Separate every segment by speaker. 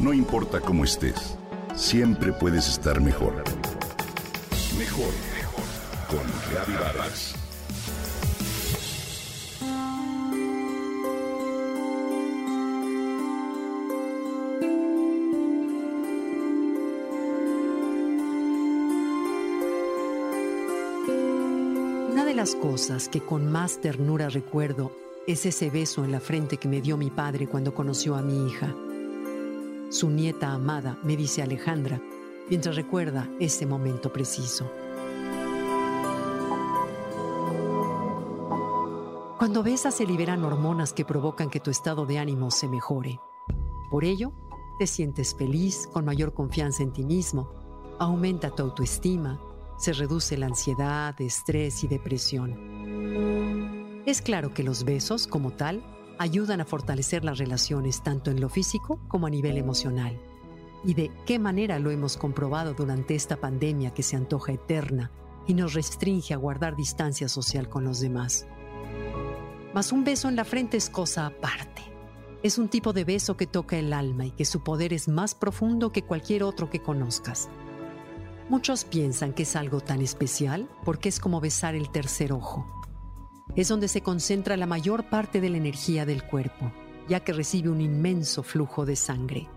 Speaker 1: No importa cómo estés, siempre puedes estar mejor. Mejor, mejor. Con Reavivadas.
Speaker 2: Una de las cosas que con más ternura recuerdo es ese beso en la frente que me dio mi padre cuando conoció a mi hija. Su nieta amada, me dice Alejandra, mientras recuerda ese momento preciso. Cuando besas se liberan hormonas que provocan que tu estado de ánimo se mejore. Por ello, te sientes feliz, con mayor confianza en ti mismo, aumenta tu autoestima, se reduce la ansiedad, estrés y depresión. Es claro que los besos, como tal, ayudan a fortalecer las relaciones tanto en lo físico como a nivel emocional. ¿Y de qué manera lo hemos comprobado durante esta pandemia que se antoja eterna y nos restringe a guardar distancia social con los demás? Mas un beso en la frente es cosa aparte. Es un tipo de beso que toca el alma y que su poder es más profundo que cualquier otro que conozcas. Muchos piensan que es algo tan especial porque es como besar el tercer ojo. Es donde se concentra la mayor parte de la energía del cuerpo, ya que recibe un inmenso flujo de sangre.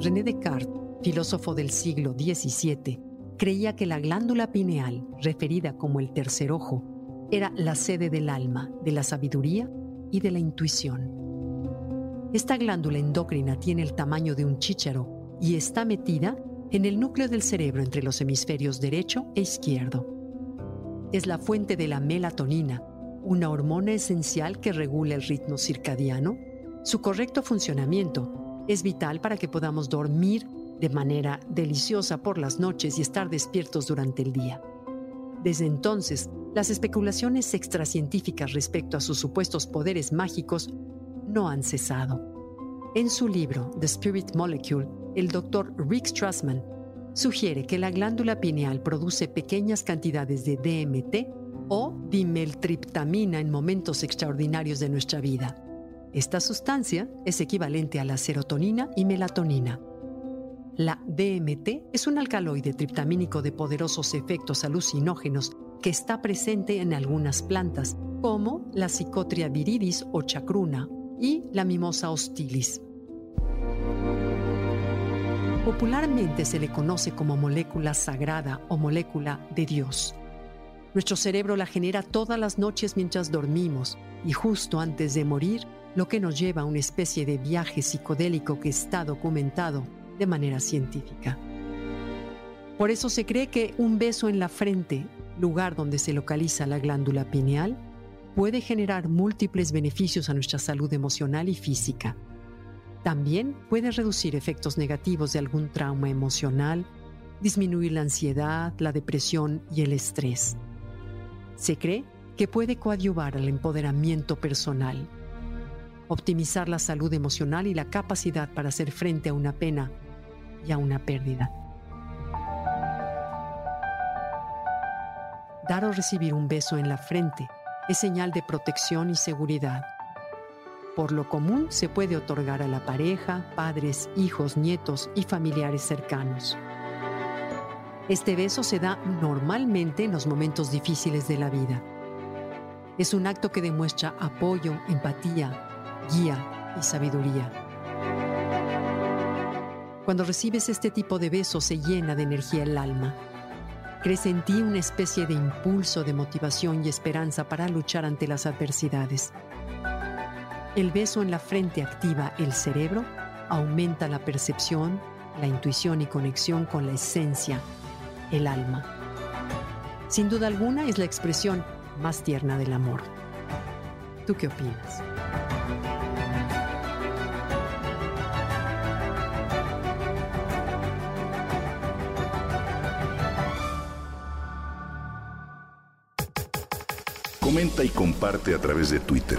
Speaker 2: René Descartes, filósofo del siglo XVII, creía que la glándula pineal, referida como el tercer ojo, era la sede del alma, de la sabiduría y de la intuición. Esta glándula endocrina tiene el tamaño de un chícharo y está metida en el núcleo del cerebro entre los hemisferios derecho e izquierdo. Es la fuente de la melatonina, una hormona esencial que regula el ritmo circadiano. Su correcto funcionamiento es vital para que podamos dormir de manera deliciosa por las noches y estar despiertos durante el día. Desde entonces, las especulaciones extracientíficas respecto a sus supuestos poderes mágicos no han cesado. En su libro The Spirit Molecule, el doctor Rick Strassman sugiere que la glándula pineal produce pequeñas cantidades de DMT o dimeltriptamina en momentos extraordinarios de nuestra vida. Esta sustancia es equivalente a la serotonina y melatonina. La DMT es un alcaloide triptamínico de poderosos efectos alucinógenos que está presente en algunas plantas, como la Psychotria viridis o chacruna y la Mimosa hostilis. Popularmente se le conoce como molécula sagrada o molécula de Dios. Nuestro cerebro la genera todas las noches mientras dormimos y justo antes de morir, lo que nos lleva a una especie de viaje psicodélico que está documentado de manera científica. Por eso se cree que un beso en la frente, lugar donde se localiza la glándula pineal, puede generar múltiples beneficios a nuestra salud emocional y física también puede reducir efectos negativos de algún trauma emocional, disminuir la ansiedad, la depresión y el estrés. Se cree que puede coadyuvar al empoderamiento personal, optimizar la salud emocional y la capacidad para hacer frente a una pena y a una pérdida. Dar o recibir un beso en la frente es señal de protección y seguridad. Por lo común se puede otorgar a la pareja, padres, hijos, nietos y familiares cercanos. Este beso se da normalmente en los momentos difíciles de la vida. Es un acto que demuestra apoyo, empatía, guía y sabiduría. Cuando recibes este tipo de beso se llena de energía el alma. Crece en ti una especie de impulso de motivación y esperanza para luchar ante las adversidades. El beso en la frente activa el cerebro, aumenta la percepción, la intuición y conexión con la esencia, el alma. Sin duda alguna es la expresión más tierna del amor. ¿Tú qué opinas?
Speaker 1: Comenta y comparte a través de Twitter.